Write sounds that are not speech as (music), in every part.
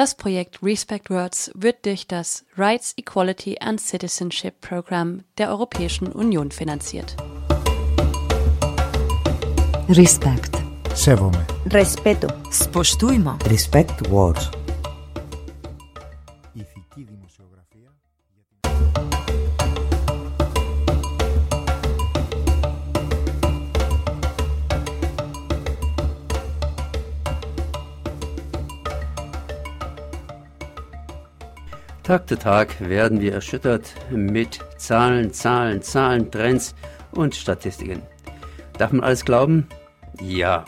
Das Projekt Respect Words wird durch das Rights, Equality and Citizenship Program der Europäischen Union finanziert. Respect. Σέβομαι. Respeto. Spoštujmo. Respect words. Tag zu Tag werden wir erschüttert mit Zahlen, Zahlen, Zahlen, Trends und Statistiken. Darf man alles glauben? Ja.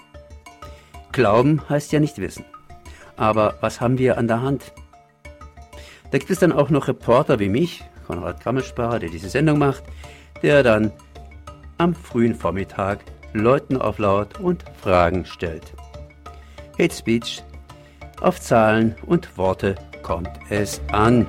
Glauben heißt ja nicht wissen. Aber was haben wir an der Hand? Da gibt es dann auch noch Reporter wie mich, Konrad Krammelspacher, der diese Sendung macht, der dann am frühen Vormittag Leuten auflaut und Fragen stellt. Hate Speech, auf Zahlen und Worte kommt es an.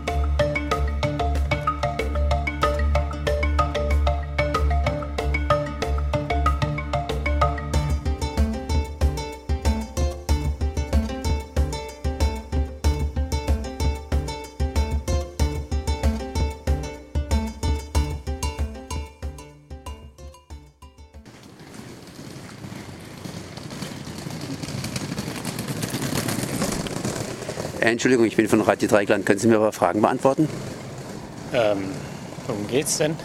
Entschuldigung, ich bin von Radio Dreigland. Können Sie mir aber Fragen beantworten? Ähm, worum geht's denn?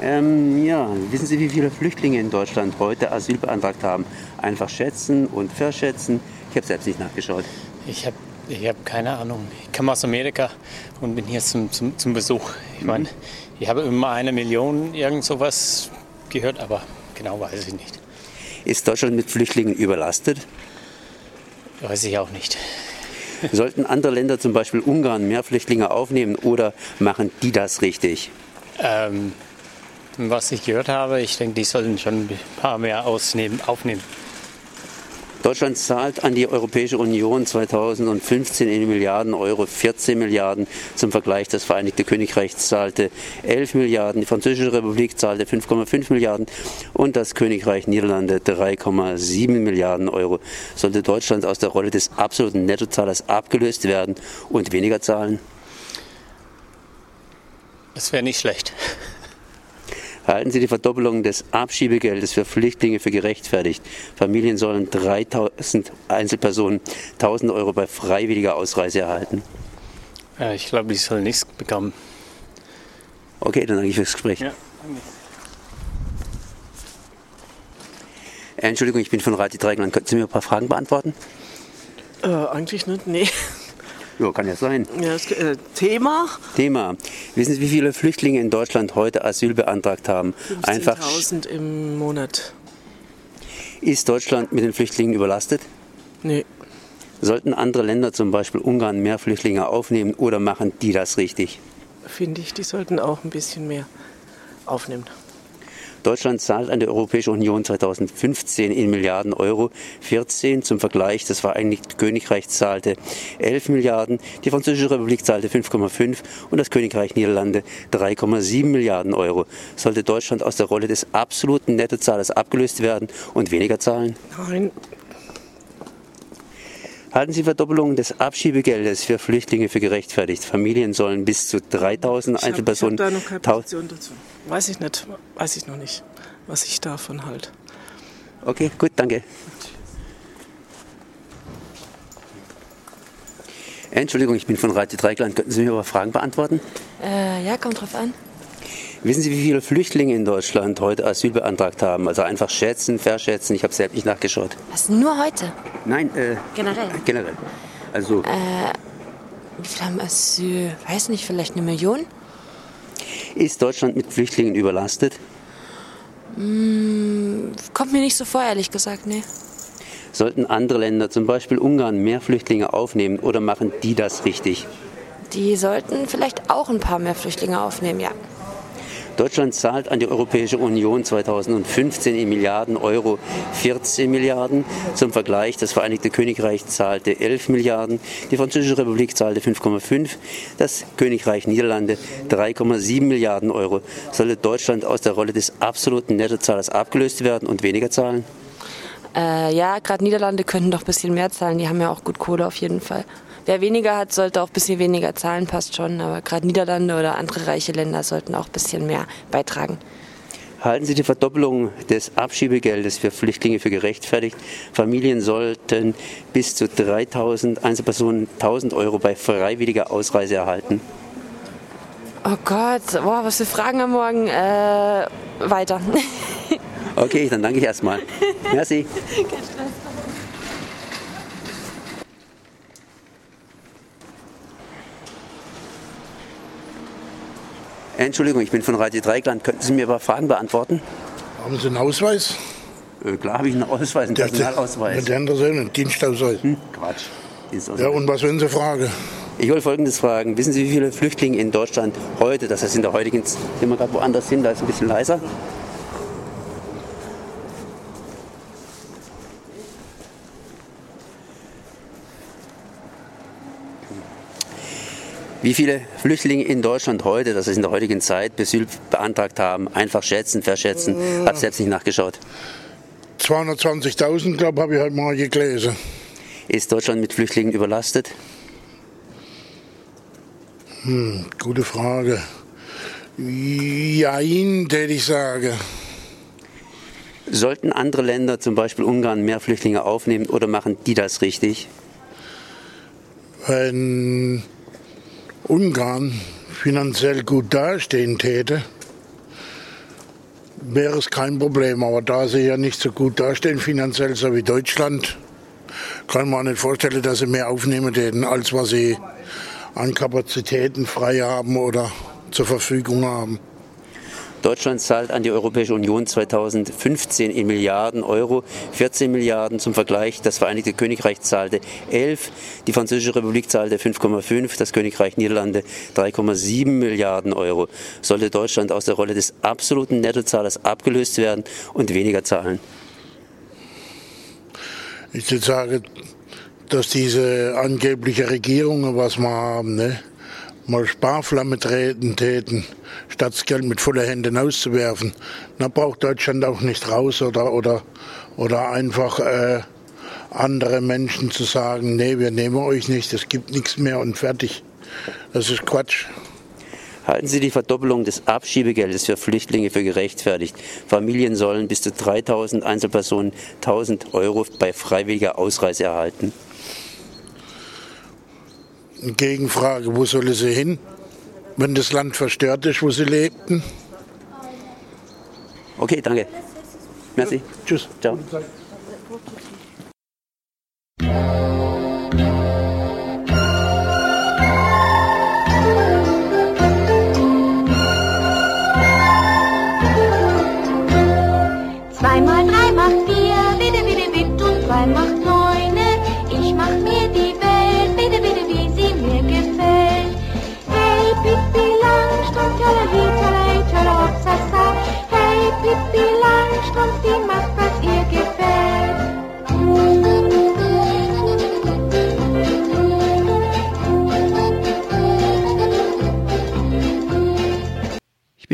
Ähm, ja, wissen Sie, wie viele Flüchtlinge in Deutschland heute Asyl beantragt haben? Einfach schätzen und verschätzen. Ich habe selbst nicht nachgeschaut. Ich habe ich hab keine Ahnung. Ich komme aus Amerika und bin hier zum, zum, zum Besuch. Ich meine, ich habe immer eine Million irgend sowas gehört, aber genau weiß ich nicht. Ist Deutschland mit Flüchtlingen überlastet? Weiß ich auch nicht. Sollten andere Länder, zum Beispiel Ungarn, mehr Flüchtlinge aufnehmen oder machen die das richtig? Ähm, was ich gehört habe, ich denke, die sollten schon ein paar mehr ausnehmen, aufnehmen. Deutschland zahlt an die Europäische Union 2015 in Milliarden Euro 14 Milliarden. Zum Vergleich, das Vereinigte Königreich zahlte 11 Milliarden, die Französische Republik zahlte 5,5 Milliarden und das Königreich Niederlande 3,7 Milliarden Euro. Sollte Deutschland aus der Rolle des absoluten Nettozahlers abgelöst werden und weniger zahlen? Das wäre nicht schlecht. Halten Sie die Verdoppelung des Abschiebegeldes für Flüchtlinge für gerechtfertigt? Familien sollen 3000 Einzelpersonen 1000 Euro bei freiwilliger Ausreise erhalten. Äh, ich glaube, die sollen nichts bekommen. Okay, dann danke ich fürs Gespräch. Ja, Äh, Entschuldigung, ich bin von Radio Dreigland. Könnten Sie mir ein paar Fragen beantworten? Äh, eigentlich nicht, nee. Ja, kann ja sein. Ja, das, äh, Thema? Thema. Wissen Sie, wie viele Flüchtlinge in Deutschland heute Asyl beantragt haben? Einfach 15.000 im Monat. ist Deutschland mit den Flüchtlingen überlastet? Nee. Sollten andere Länder, zum Beispiel Ungarn, mehr Flüchtlinge aufnehmen oder machen die das richtig? Finde ich, die sollten auch ein bisschen mehr aufnehmen. Deutschland zahlt an die Europäische Union 2015 in Milliarden Euro 14. Zum Vergleich, das Vereinigte Königreich zahlte 11 Milliarden, die Französische Republik zahlte 5,5 und das Königreich Niederlande 3,7 Milliarden Euro. Sollte Deutschland aus der Rolle des absoluten Nettozahlers abgelöst werden und weniger zahlen? Nein, Halten Sie Verdoppelung des Abschiebegeldes für Flüchtlinge für gerechtfertigt? Familien sollen bis zu 3000 ich habe hab Einzelpersonen. da noch keine Position dazu. Weiß ich nicht, weiß ich noch nicht, was ich davon halte. Okay, gut, danke. Entschuldigung, ich bin von Radio Dreigland. Könnten Sie mir aber Fragen beantworten? Äh, ja, kommt drauf an. Wissen Sie, wie viele Flüchtlinge in Deutschland heute Asyl beantragt haben? Also einfach schätzen, verschätzen. Ich habe selbst nicht nachgeschaut. Was, nur heute? Nein, äh, Generell? generell. Also, Wie viele haben Asyl? Weiß nicht, vielleicht eine Million? ist Deutschland mit Flüchtlingen überlastet? Kommt mir nicht so vor, ehrlich gesagt, nee. Sollten andere Länder, zum Beispiel Ungarn, mehr Flüchtlinge aufnehmen oder machen die das richtig? Die sollten vielleicht auch ein paar mehr Flüchtlinge aufnehmen, ja. Deutschland zahlt an die Europäische Union 2015 in Milliarden Euro 14 Milliarden. Zum Vergleich, das Vereinigte Königreich zahlte 11 Milliarden, die Französische Republik zahlte 5,5, das Königreich Niederlande 3,7 Milliarden Euro. Sollte Deutschland aus der Rolle des absoluten Nettozahlers abgelöst werden und weniger zahlen? Äh, ja, gerade Niederlande könnten doch ein bisschen mehr zahlen. Die haben ja auch gut Kohle auf jeden Fall. Wer weniger hat, sollte auch ein bisschen weniger zahlen, passt schon. Aber gerade Niederlande oder andere reiche Länder sollten auch ein bisschen mehr beitragen. Halten Sie die Verdoppelung des Abschiebegeldes für Flüchtlinge für gerechtfertigt? Familien sollten bis zu 3000 Einzelpersonen 1000 Euro bei freiwilliger Ausreise erhalten. Oh Gott, boah, was für Fragen am Morgen. Äh, weiter. (laughs) Okay, dann danke ich erstmal. Merci. Entschuldigung, ich bin von Radio Dreigland. Könnten Sie mir ein paar Fragen beantworten? Haben Sie einen Ausweis? Äh, klar habe ich einen Ausweis, einen Personalausweis. Mit der andere Seite, einen Dienstausweis. Hm, Quatsch. Dienstausweis. Ja, und was wollen Sie fragen? Ich wollte Folgendes fragen. Wissen Sie, wie viele Flüchtlinge in Deutschland heute, das heißt in der heutigen, gehen wir gerade woanders hin, da ist ein bisschen leiser. Wie viele Flüchtlinge in Deutschland heute, das heißt in der heutigen Zeit, Asyl beantragt haben, einfach schätzen, verschätzen, hat selbst nicht nachgeschaut. 220.000, glaube ich, habe ich heute mal gelesen. Ist Deutschland mit Flüchtlingen überlastet? Gute Frage. Jein, täte ich sagen. Sollten andere Länder, zum Beispiel Ungarn, mehr Flüchtlinge aufnehmen oder machen die das richtig? Wenn Ungarn finanziell gut dastehen täte, wäre es kein Problem. Aber da sie ja nicht so gut dastehen finanziell, so wie Deutschland, kann man nicht vorstellen, dass sie mehr aufnehmen täten, als was sie an Kapazitäten frei haben oder zur Verfügung haben. Deutschland zahlt an die Europäische Union 2015 in Milliarden Euro, 14 Milliarden zum Vergleich. Das Vereinigte Königreich zahlte 11, die Französische Republik zahlte 5,5, das Königreich Niederlande 3,7 Milliarden Euro. Sollte Deutschland aus der Rolle des absoluten Nettozahlers abgelöst werden und weniger zahlen? Ich würde sagen, dass diese angebliche Regierungen, was wir haben, ne, mal Sparflamme treten täten, statt das Geld mit voller Händen auszuwerfen. Da braucht Deutschland auch nicht raus oder, oder, oder einfach äh, andere Menschen zu sagen, nee, wir nehmen euch nicht, es gibt nichts mehr und fertig. Das ist Quatsch. Halten Sie die Verdoppelung des Abschiebegeldes für Flüchtlinge für gerechtfertigt? Familien sollen bis zu 3000 Einzelpersonen 1000 Euro bei freiwilliger Ausreise erhalten. Eine Gegenfrage, wo sollen sie hin, wenn das Land verstört ist, wo sie lebten? Okay, danke. Merci. Tschüss. Ciao.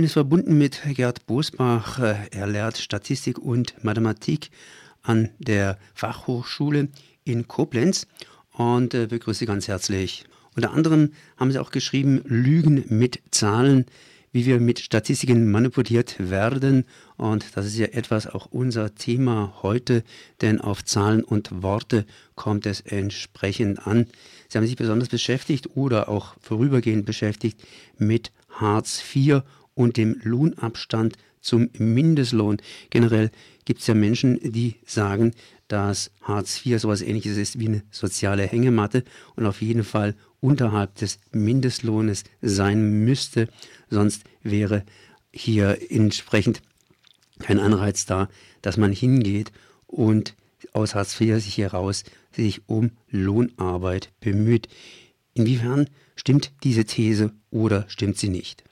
Bin jetzt verbunden mit Gerd Bosbach. Äh, Er lehrt Statistik und Mathematik an der Fachhochschule in Koblenz und äh, begrüße ganz herzlich. Unter anderem haben Sie auch geschrieben, Lügen mit Zahlen, wie wir mit Statistiken manipuliert werden. Und das ist ja etwas auch unser Thema heute, denn auf Zahlen und Worte kommt es entsprechend an. Sie haben sich besonders beschäftigt oder auch vorübergehend beschäftigt mit Hartz IV und dem Lohnabstand zum Mindestlohn. Generell gibt es ja Menschen, die sagen, dass Hartz IV sowas ähnliches ist wie eine soziale Hängematte und auf jeden Fall unterhalb des Mindestlohnes sein müsste. Sonst wäre hier entsprechend kein Anreiz da, dass man hingeht und aus Hartz IV sich heraus sich um Lohnarbeit bemüht. Inwiefern stimmt diese These oder stimmt sie nicht?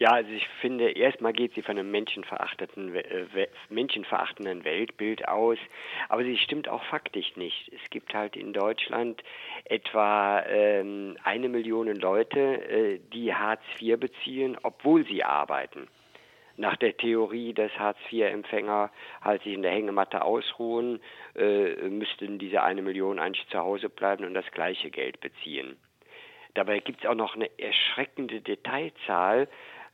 Ja, also ich finde, erstmal geht sie von einem menschenverachtenden, äh, menschenverachtenden Weltbild aus, aber sie stimmt auch faktisch nicht. Es gibt halt in Deutschland etwa ähm, eine Million Leute, äh, die Hartz IV beziehen, obwohl sie arbeiten. nach der Theorie des Hartz-IV-Empfänger halt sich in der Hängematte ausruhen, äh, müssten diese eine Million eigentlich zu Hause bleiben und das gleiche Geld beziehen. Dabei gibt es auch noch eine erschreckende Detailzahl.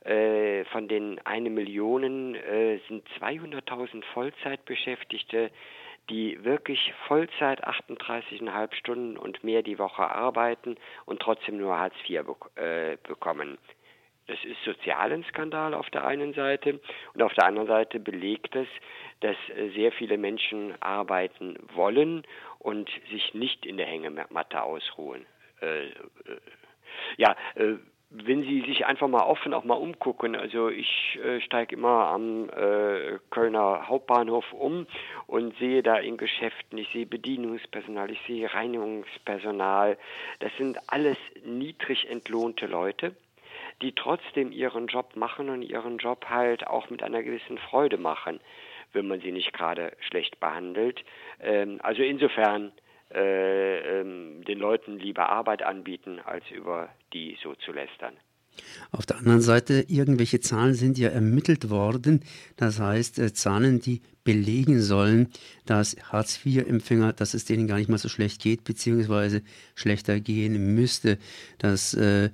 Äh, von den eine Million äh, sind 200.000 Vollzeitbeschäftigte, die wirklich Vollzeit 38,5 Stunden und mehr die Woche arbeiten und trotzdem nur Hartz IV bek äh, bekommen. Das ist sozialen Skandal auf der einen Seite und auf der anderen Seite belegt es, dass äh, sehr viele Menschen arbeiten wollen und sich nicht in der Hängematte ausruhen. Äh, äh, ja, äh, wenn Sie sich einfach mal offen auch mal umgucken, also ich äh, steige immer am äh, Kölner Hauptbahnhof um und sehe da in Geschäften, ich sehe Bedienungspersonal, ich sehe Reinigungspersonal, das sind alles niedrig entlohnte Leute, die trotzdem ihren Job machen und ihren Job halt auch mit einer gewissen Freude machen, wenn man sie nicht gerade schlecht behandelt. Ähm, also insofern äh, ähm, den Leuten lieber Arbeit anbieten, als über die so zu lästern. Auf der anderen Seite, irgendwelche Zahlen sind ja ermittelt worden. Das heißt, äh, Zahlen, die belegen sollen, dass Hartz-IV-Empfänger, dass es denen gar nicht mal so schlecht geht, beziehungsweise schlechter gehen müsste. Das äh,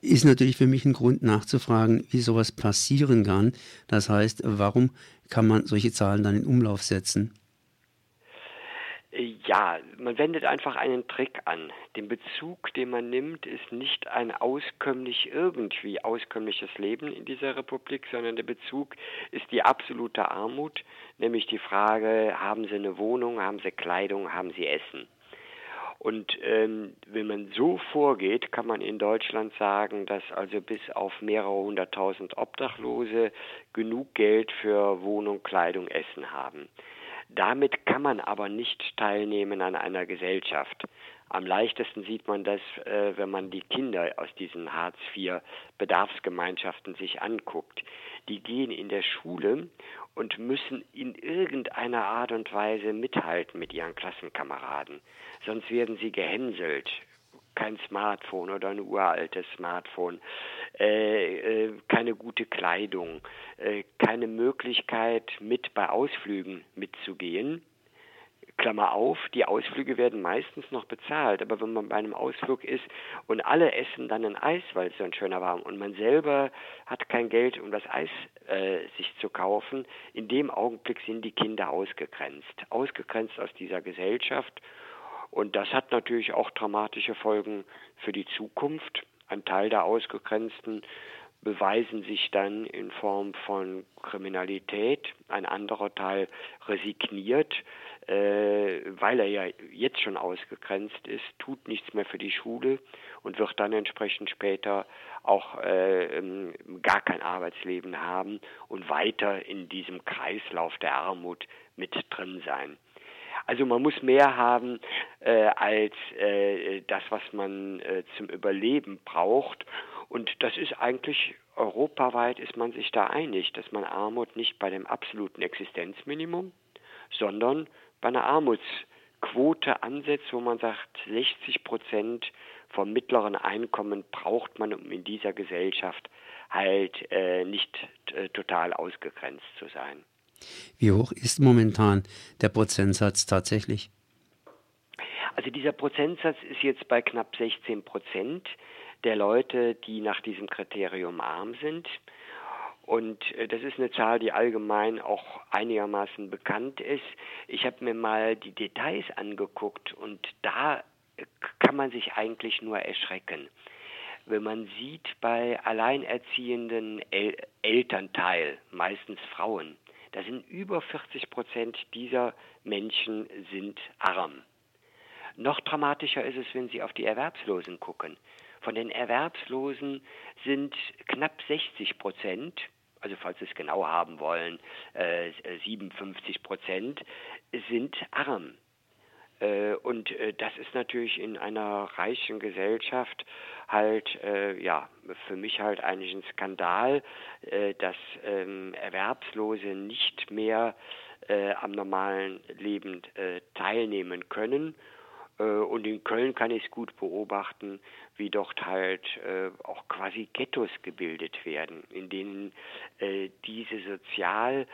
ist natürlich für mich ein Grund nachzufragen, wie sowas passieren kann. Das heißt, warum kann man solche Zahlen dann in Umlauf setzen? Ja, man wendet einfach einen Trick an. Den Bezug, den man nimmt, ist nicht ein auskömmlich irgendwie auskömmliches Leben in dieser Republik, sondern der Bezug ist die absolute Armut, nämlich die Frage, haben Sie eine Wohnung, haben Sie Kleidung, haben Sie Essen? Und ähm, wenn man so vorgeht, kann man in Deutschland sagen, dass also bis auf mehrere hunderttausend Obdachlose genug Geld für Wohnung, Kleidung, Essen haben. Damit kann man aber nicht teilnehmen an einer Gesellschaft. Am leichtesten sieht man das, äh, wenn man die Kinder aus diesen Hartz-IV-Bedarfsgemeinschaften sich anguckt. Die gehen in der Schule und müssen in irgendeiner Art und Weise mithalten mit ihren Klassenkameraden. Sonst werden sie gehänselt kein Smartphone oder ein uraltes Smartphone, äh, äh, keine gute Kleidung, äh, keine Möglichkeit, mit bei Ausflügen mitzugehen. Klammer auf, die Ausflüge werden meistens noch bezahlt, aber wenn man bei einem Ausflug ist und alle essen dann ein Eis, weil es so ein schöner war und man selber hat kein Geld, um das Eis äh, sich zu kaufen, in dem Augenblick sind die Kinder ausgegrenzt, ausgegrenzt aus dieser Gesellschaft und das hat natürlich auch dramatische Folgen für die Zukunft. Ein Teil der Ausgegrenzten beweisen sich dann in Form von Kriminalität, ein anderer Teil resigniert, äh, weil er ja jetzt schon ausgegrenzt ist, tut nichts mehr für die Schule und wird dann entsprechend später auch äh, ähm, gar kein Arbeitsleben haben und weiter in diesem Kreislauf der Armut mit drin sein. Also man muss mehr haben äh, als äh, das, was man äh, zum Überleben braucht. Und das ist eigentlich europaweit ist man sich da einig, dass man Armut nicht bei dem absoluten Existenzminimum, sondern bei einer Armutsquote ansetzt, wo man sagt, 60 Prozent vom mittleren Einkommen braucht man, um in dieser Gesellschaft halt äh, nicht äh, total ausgegrenzt zu sein. Wie hoch ist momentan der Prozentsatz tatsächlich? Also dieser Prozentsatz ist jetzt bei knapp 16 Prozent der Leute, die nach diesem Kriterium arm sind. Und äh, das ist eine Zahl, die allgemein auch einigermaßen bekannt ist. Ich habe mir mal die Details angeguckt und da kann man sich eigentlich nur erschrecken. Wenn man sieht bei alleinerziehenden El Elternteil, meistens Frauen, da sind über 40 Prozent dieser Menschen sind arm. Noch dramatischer ist es, wenn Sie auf die Erwerbslosen gucken. Von den Erwerbslosen sind knapp 60 Prozent, also falls Sie es genau haben wollen, äh, 57 Prozent, sind arm. Äh, und äh, das ist natürlich in einer reichen Gesellschaft halt, äh, ja, für mich halt eigentlich ein Skandal, dass ähm, Erwerbslose nicht mehr am normalen Leben teilnehmen können. Und in Köln kann ich es gut beobachten, wie dort halt äh, auch quasi Ghettos gebildet werden, in denen äh, diese sozial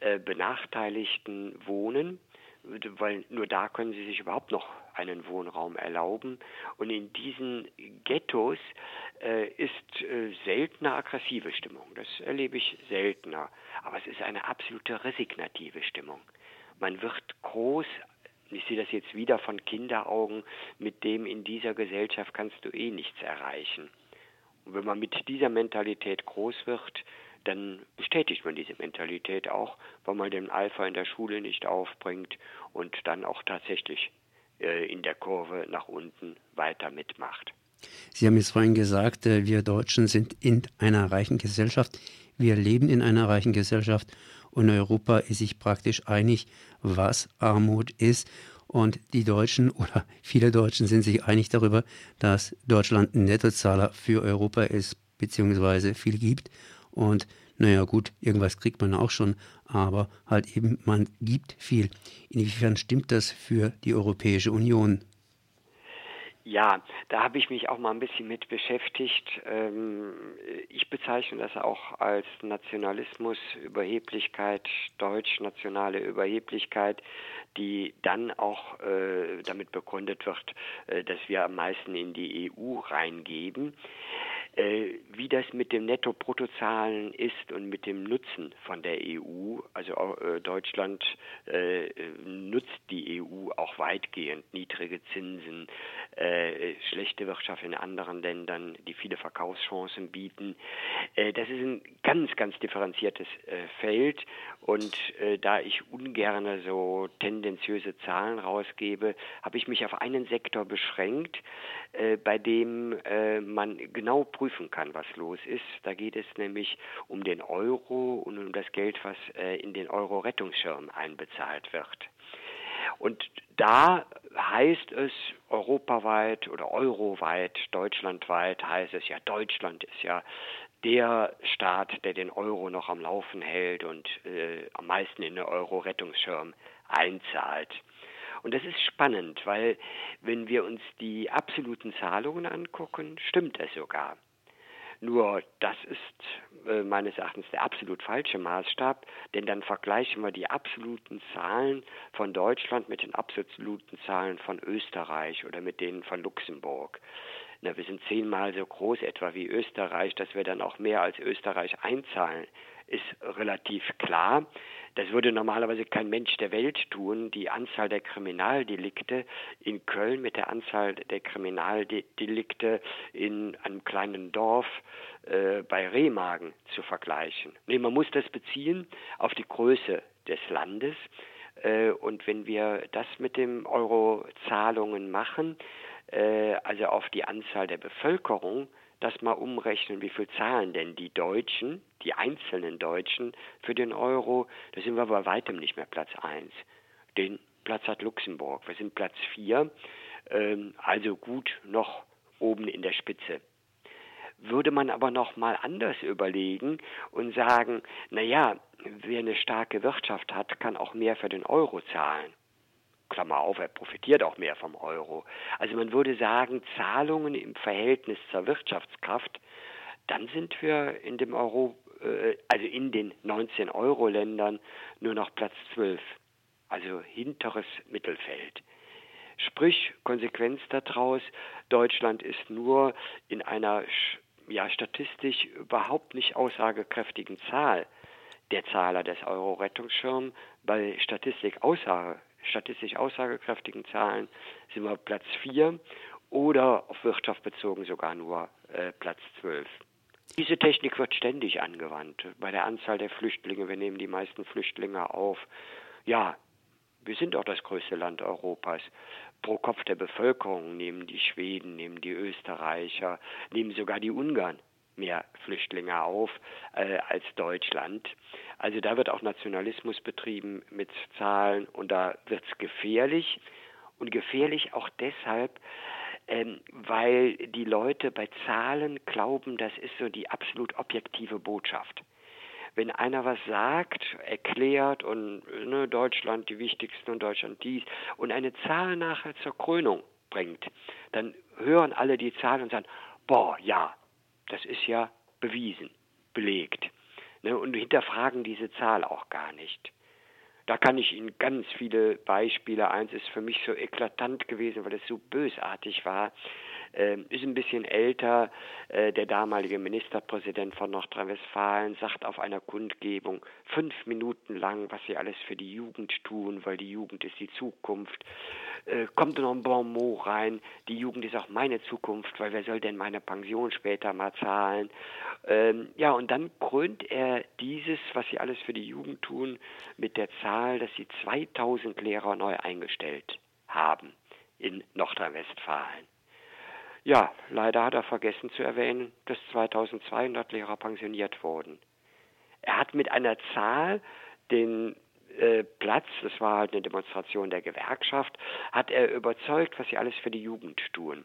äh, Benachteiligten wohnen, weil nur da können sie sich überhaupt noch einen Wohnraum erlauben. Und in diesen Ghettos äh, ist äh, seltener aggressive Stimmung. Das erlebe ich seltener. Aber es ist eine absolute resignative Stimmung. Man wird groß ich sehe das jetzt wieder von Kinderaugen, mit dem in dieser Gesellschaft kannst du eh nichts erreichen. Und wenn man mit dieser Mentalität groß wird, dann bestätigt man diese Mentalität auch, weil man den Alpha in der Schule nicht aufbringt und dann auch tatsächlich äh, in der Kurve nach unten weiter mitmacht. Sie haben jetzt vorhin gesagt, äh, wir Deutschen sind in einer reichen Gesellschaft. Wir leben in einer reichen Gesellschaft und Europa ist sich praktisch einig, was Armut ist. Und die Deutschen (laughs) oder viele Deutschen sind sich einig darüber, dass Deutschland ein Nettozahler für Europa ist, beziehungsweise viel gibt. Und naja gut, irgendwas kriegt man auch schon, aber halt eben, man gibt viel. Inwiefern stimmt das für die Europäische Union? Ja, da habe ich mich auch mal ein bisschen mit beschäftigt. Ähm, ich bezeichne das auch als Nationalismus, Überheblichkeit, deutsch-nationale Überheblichkeit, die dann auch äh, damit begründet wird, äh, dass wir am meisten in die EU reingeben. Äh, wie das mit dem Netto-Bruttozahlen ist und mit dem Nutzen von der EU, also äh, Deutschland äh, nutzt die EU auch weitgehend, niedrige Zinsen, schlechte Wirtschaft in anderen Ländern, die viele Verkaufschancen bieten. Das ist ein ganz, ganz differenziertes Feld und da ich ungern so tendenziöse Zahlen rausgebe, habe ich mich auf einen Sektor beschränkt, bei dem man genau prüfen kann, was los ist. Da geht es nämlich um den Euro und um das Geld, was äh, in den Euro-Rettungsschirm einbezahlt wird. Und da heißt es europaweit oder euroweit, deutschlandweit heißt es ja, Deutschland ist ja der Staat, der den Euro noch am Laufen hält und äh, am meisten in den Euro-Rettungsschirm einzahlt. Und das ist spannend, weil wenn wir uns die absoluten Zahlungen angucken, stimmt es sogar. Nur das ist äh, meines Erachtens der absolut falsche Maßstab, denn dann vergleichen wir die absoluten Zahlen von Deutschland mit den absoluten Zahlen von Österreich oder mit denen von Luxemburg. Na, wir sind zehnmal so groß etwa wie Österreich, dass wir dann auch mehr als Österreich einzahlen ist relativ klar. Das würde normalerweise kein Mensch der Welt tun. Die Anzahl der Kriminaldelikte in Köln mit der Anzahl der Kriminaldelikte in einem kleinen Dorf äh, bei Remagen zu vergleichen. Nee, man muss das beziehen auf die Größe des Landes. Äh, und wenn wir das mit dem Euro-Zahlungen machen, äh, also auf die Anzahl der Bevölkerung, das mal umrechnen, wie viel zahlen denn die Deutschen, die einzelnen Deutschen für den Euro, da sind wir bei weitem nicht mehr Platz 1. Den Platz hat Luxemburg. Wir sind Platz 4, ähm, also gut noch oben in der Spitze. Würde man aber noch mal anders überlegen und sagen, na ja, wer eine starke Wirtschaft hat, kann auch mehr für den Euro zahlen. Klammer auf, er profitiert auch mehr vom Euro. Also man würde sagen, Zahlungen im Verhältnis zur Wirtschaftskraft, dann sind wir in dem Euro, äh, also in den 19 Euro-Ländern nur noch Platz 12, also hinteres Mittelfeld. Sprich, Konsequenz daraus, Deutschland ist nur in einer ja, statistisch überhaupt nicht aussagekräftigen Zahl der Zahler des Euro-Rettungsschirms bei Statistik aussage, statistisch aussagekräftigen Zahlen sind wir Platz 4 oder auf Wirtschaft bezogen sogar nur äh, Platz 12. Diese Technik wird ständig angewandt. Bei der Anzahl der Flüchtlinge, wir nehmen die meisten Flüchtlinge auf. Ja, wir sind auch das größte Land Europas. Pro Kopf der Bevölkerung nehmen die Schweden, nehmen die Österreicher, nehmen sogar die Ungarn mehr Flüchtlinge auf äh, als Deutschland. Also da wird auch Nationalismus betrieben mit Zahlen und da wird es gefährlich. Und gefährlich auch deshalb, ähm, weil die Leute bei Zahlen glauben, das ist so die absolut objektive Botschaft. Wenn einer was sagt, erklärt und ne, Deutschland die wichtigsten und Deutschland dies und eine Zahl nachher zur Krönung bringt, dann hören alle die Zahl und sagen, boah, ja, das ist ja bewiesen, belegt. Ne, und hinterfragen diese Zahl auch gar nicht. Da kann ich Ihnen ganz viele Beispiele, eins ist für mich so eklatant gewesen, weil es so bösartig war, ist ein bisschen älter. Äh, der damalige Ministerpräsident von Nordrhein-Westfalen sagt auf einer Kundgebung fünf Minuten lang, was sie alles für die Jugend tun, weil die Jugend ist die Zukunft. Äh, kommt noch ein Bon mot rein, die Jugend ist auch meine Zukunft, weil wer soll denn meine Pension später mal zahlen? Ähm, ja, und dann krönt er dieses, was sie alles für die Jugend tun, mit der Zahl, dass sie 2000 Lehrer neu eingestellt haben in Nordrhein-Westfalen. Ja, leider hat er vergessen zu erwähnen, dass 2200 Lehrer pensioniert wurden. Er hat mit einer Zahl den äh, Platz, das war halt eine Demonstration der Gewerkschaft, hat er überzeugt, was sie alles für die Jugend tun.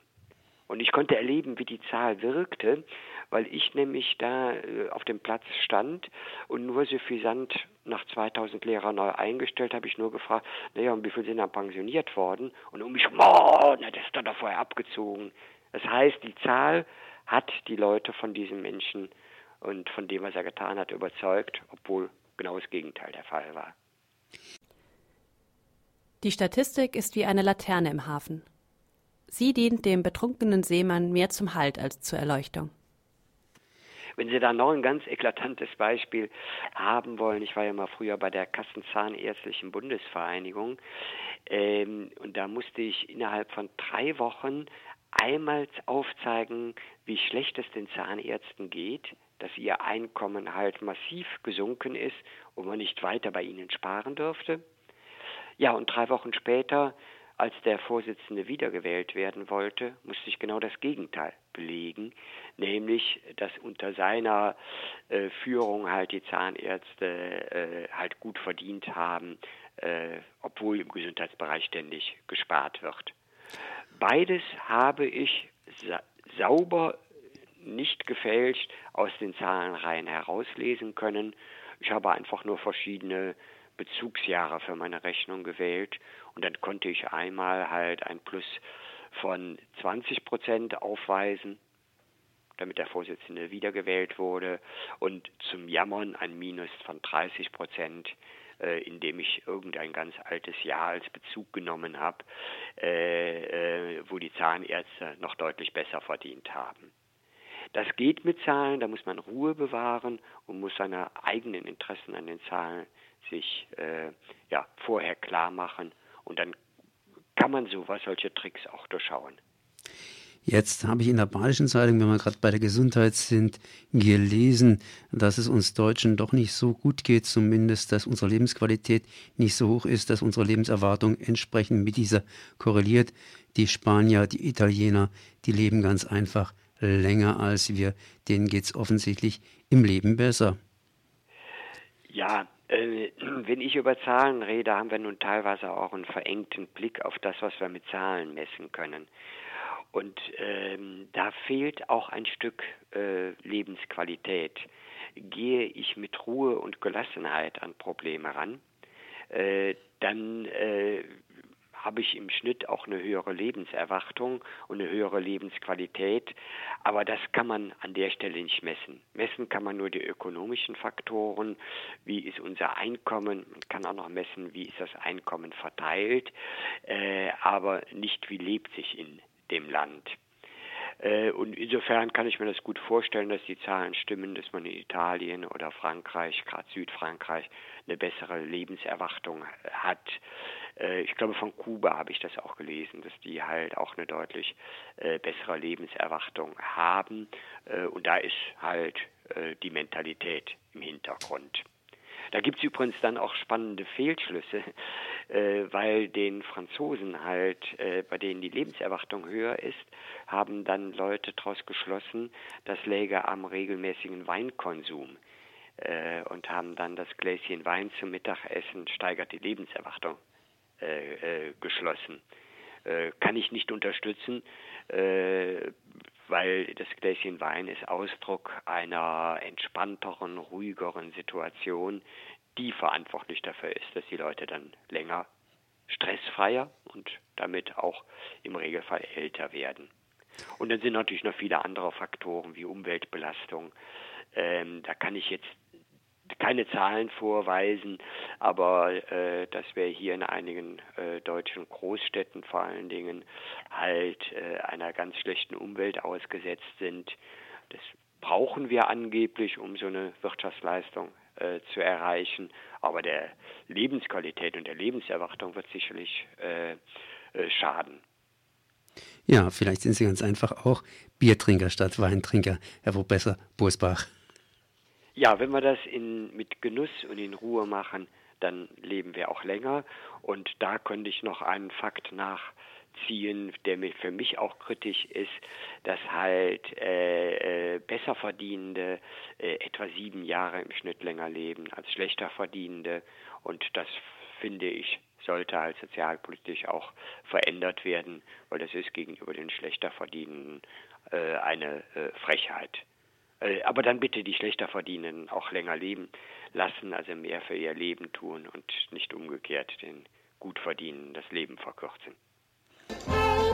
Und ich konnte erleben, wie die Zahl wirkte, weil ich nämlich da äh, auf dem Platz stand und nur suffisant nach 2000 Lehrer neu eingestellt habe ich nur gefragt, naja, und wie viele sind dann pensioniert worden? Und um mich, oh, na, das ist doch vorher abgezogen. Das heißt, die Zahl hat die Leute von diesem Menschen und von dem, was er getan hat, überzeugt, obwohl genau das Gegenteil der Fall war. Die Statistik ist wie eine Laterne im Hafen. Sie dient dem betrunkenen Seemann mehr zum Halt als zur Erleuchtung. Wenn Sie da noch ein ganz eklatantes Beispiel haben wollen, ich war ja mal früher bei der Kassenzahnärztlichen Bundesvereinigung ähm, und da musste ich innerhalb von drei Wochen einmal aufzeigen, wie schlecht es den Zahnärzten geht, dass ihr Einkommen halt massiv gesunken ist und man nicht weiter bei ihnen sparen dürfte. Ja, und drei Wochen später, als der Vorsitzende wiedergewählt werden wollte, musste ich genau das Gegenteil belegen, nämlich, dass unter seiner äh, Führung halt die Zahnärzte äh, halt gut verdient haben, äh, obwohl im Gesundheitsbereich ständig gespart wird. Beides habe ich sa sauber, nicht gefälscht aus den Zahlenreihen herauslesen können. Ich habe einfach nur verschiedene Bezugsjahre für meine Rechnung gewählt und dann konnte ich einmal halt ein Plus von 20 Prozent aufweisen, damit der Vorsitzende wiedergewählt wurde und zum Jammern ein Minus von 30 Prozent äh, indem ich irgendein ganz altes Jahr als Bezug genommen habe, äh, äh, wo die Zahnärzte noch deutlich besser verdient haben. Das geht mit Zahlen, da muss man Ruhe bewahren und muss seine eigenen Interessen an den Zahlen sich äh, ja, vorher klar machen und dann kann man sowas, solche Tricks auch durchschauen. Jetzt habe ich in der Badischen Zeitung, wenn wir gerade bei der Gesundheit sind, gelesen, dass es uns Deutschen doch nicht so gut geht, zumindest, dass unsere Lebensqualität nicht so hoch ist, dass unsere Lebenserwartung entsprechend mit dieser korreliert. Die Spanier, die Italiener, die leben ganz einfach länger als wir. Denen geht es offensichtlich im Leben besser. Ja, äh, wenn ich über Zahlen rede, haben wir nun teilweise auch einen verengten Blick auf das, was wir mit Zahlen messen können. Und ähm, da fehlt auch ein Stück äh, Lebensqualität. Gehe ich mit Ruhe und Gelassenheit an Probleme ran, äh, dann äh, habe ich im Schnitt auch eine höhere Lebenserwartung und eine höhere Lebensqualität. Aber das kann man an der Stelle nicht messen. Messen kann man nur die ökonomischen Faktoren. Wie ist unser Einkommen? Man kann auch noch messen, wie ist das Einkommen verteilt, äh, aber nicht, wie lebt sich in dem Land. Äh, und insofern kann ich mir das gut vorstellen, dass die Zahlen stimmen, dass man in Italien oder Frankreich, gerade Südfrankreich, eine bessere Lebenserwartung hat. Äh, ich glaube, von Kuba habe ich das auch gelesen, dass die halt auch eine deutlich äh, bessere Lebenserwartung haben. Und da ist halt die Mentalität im Hintergrund. Da gibt es übrigens dann auch spannende Fehlschlüsse, (laughs) äh, weil den Franzosen halt, äh, bei denen die Lebenserwartung höher ist, haben dann Leute daraus geschlossen, das läge am regelmäßigen Weinkonsum äh, und haben dann das Gläschen Wein zum Mittagessen steigert die Lebenserwartung äh, äh, geschlossen. Äh, kann ich nicht unterstützen weil das Gläschen Wein ist Ausdruck einer entspannteren, ruhigeren Situation, die verantwortlich dafür ist, dass die Leute dann länger stressfreier und damit auch im Regelfall älter werden. Und dann sind natürlich noch viele andere Faktoren wie Umweltbelastung. Ähm, da kann ich jetzt keine Zahlen vorweisen, aber äh, dass wir hier in einigen äh, deutschen Großstädten vor allen Dingen halt äh, einer ganz schlechten Umwelt ausgesetzt sind. Das brauchen wir angeblich, um so eine Wirtschaftsleistung äh, zu erreichen. Aber der Lebensqualität und der Lebenserwartung wird sicherlich äh, äh, schaden. Ja, vielleicht sind Sie ganz einfach auch Biertrinker statt Weintrinker, Herr Professor Bosbach. Ja, wenn wir das in, mit Genuss und in Ruhe machen, dann leben wir auch länger. Und da könnte ich noch einen Fakt nachziehen, der für mich auch kritisch ist, dass halt äh, äh, besser verdienende äh, etwa sieben Jahre im Schnitt länger leben als schlechter verdienende. Und das finde ich sollte als sozialpolitisch auch verändert werden, weil das ist gegenüber den schlechter verdienenden äh, eine äh, Frechheit. Äh, aber dann bitte die schlechter verdienenden auch länger leben lassen, also mehr für ihr Leben tun und nicht umgekehrt den gut verdienen das Leben verkürzen. Hey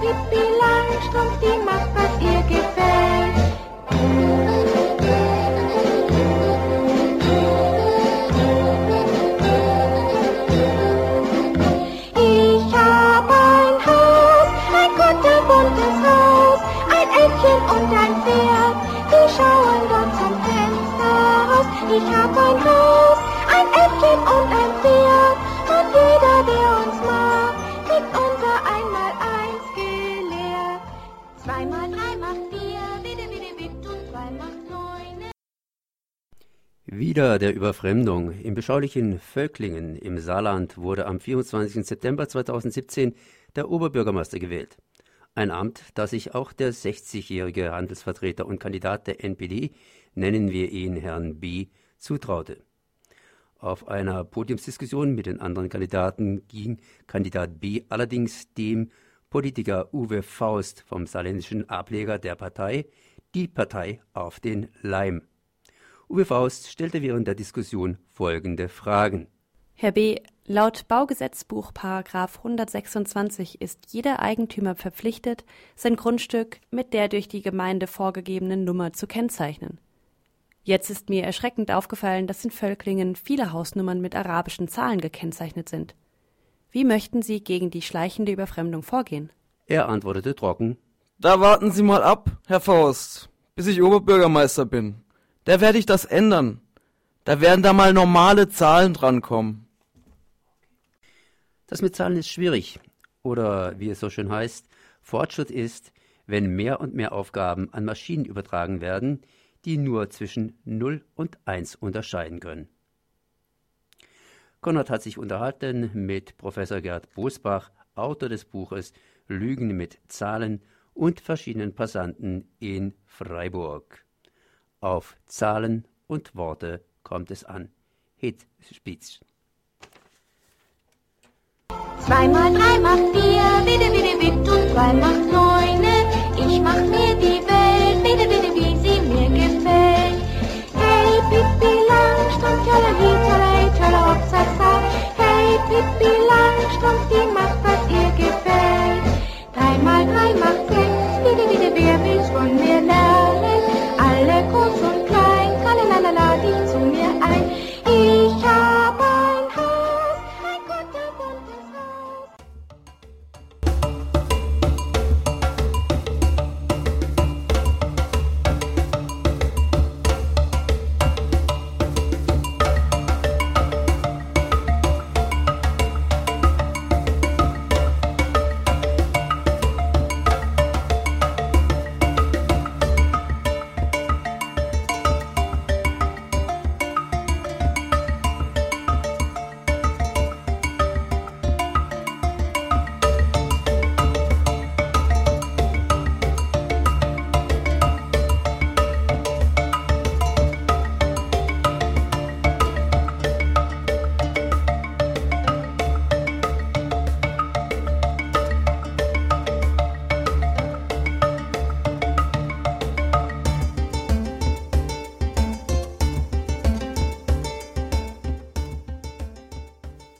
Pippi Langstrumpf, die macht, was ihr gefällt. Wieder der Überfremdung. Im beschaulichen Völklingen im Saarland wurde am 24. September 2017 der Oberbürgermeister gewählt. Ein Amt, das sich auch der 60-jährige Handelsvertreter und Kandidat der NPD, nennen wir ihn Herrn B., zutraute. Auf einer Podiumsdiskussion mit den anderen Kandidaten ging Kandidat B allerdings dem Politiker Uwe Faust vom saarländischen Ableger der Partei die Partei auf den Leim. Uwe Faust stellte während der Diskussion folgende Fragen. Herr B., laut Baugesetzbuch Paragraph 126 ist jeder Eigentümer verpflichtet, sein Grundstück mit der durch die Gemeinde vorgegebenen Nummer zu kennzeichnen. Jetzt ist mir erschreckend aufgefallen, dass in Völklingen viele Hausnummern mit arabischen Zahlen gekennzeichnet sind. Wie möchten Sie gegen die schleichende Überfremdung vorgehen? Er antwortete trocken, Da warten Sie mal ab, Herr Faust, bis ich Oberbürgermeister bin. Da werde ich das ändern. Da werden da mal normale Zahlen drankommen. Das mit Zahlen ist schwierig. Oder wie es so schön heißt, Fortschritt ist, wenn mehr und mehr Aufgaben an Maschinen übertragen werden, die nur zwischen 0 und 1 unterscheiden können. Konrad hat sich unterhalten mit Professor Gerd Bosbach, Autor des Buches Lügen mit Zahlen und verschiedenen Passanten in Freiburg. Auf Zahlen und Worte kommt es an. Hit Spitz. Zweimal drei macht vier, bitte, bitte, bitte, und zwei macht neune. Ich mach mir die Welt, bitte, bitte, wie sie mir gefällt. Hey, Pippi Langstrumpf, tollerli, toller, toller Hochzeitstag. Hey, Pippi Langstrumpf, die macht, was ihr gefällt. Dreimal drei macht sechs, bitte, bitte, wer will's von mir lernen?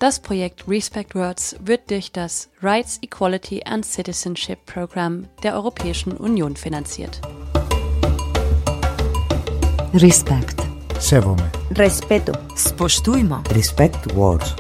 Das Projekt Respect Words wird durch das Rights, Equality and Citizenship Program der Europäischen Union finanziert. Respect. Sevome. Respeto. Spoštujmo. Respect Words.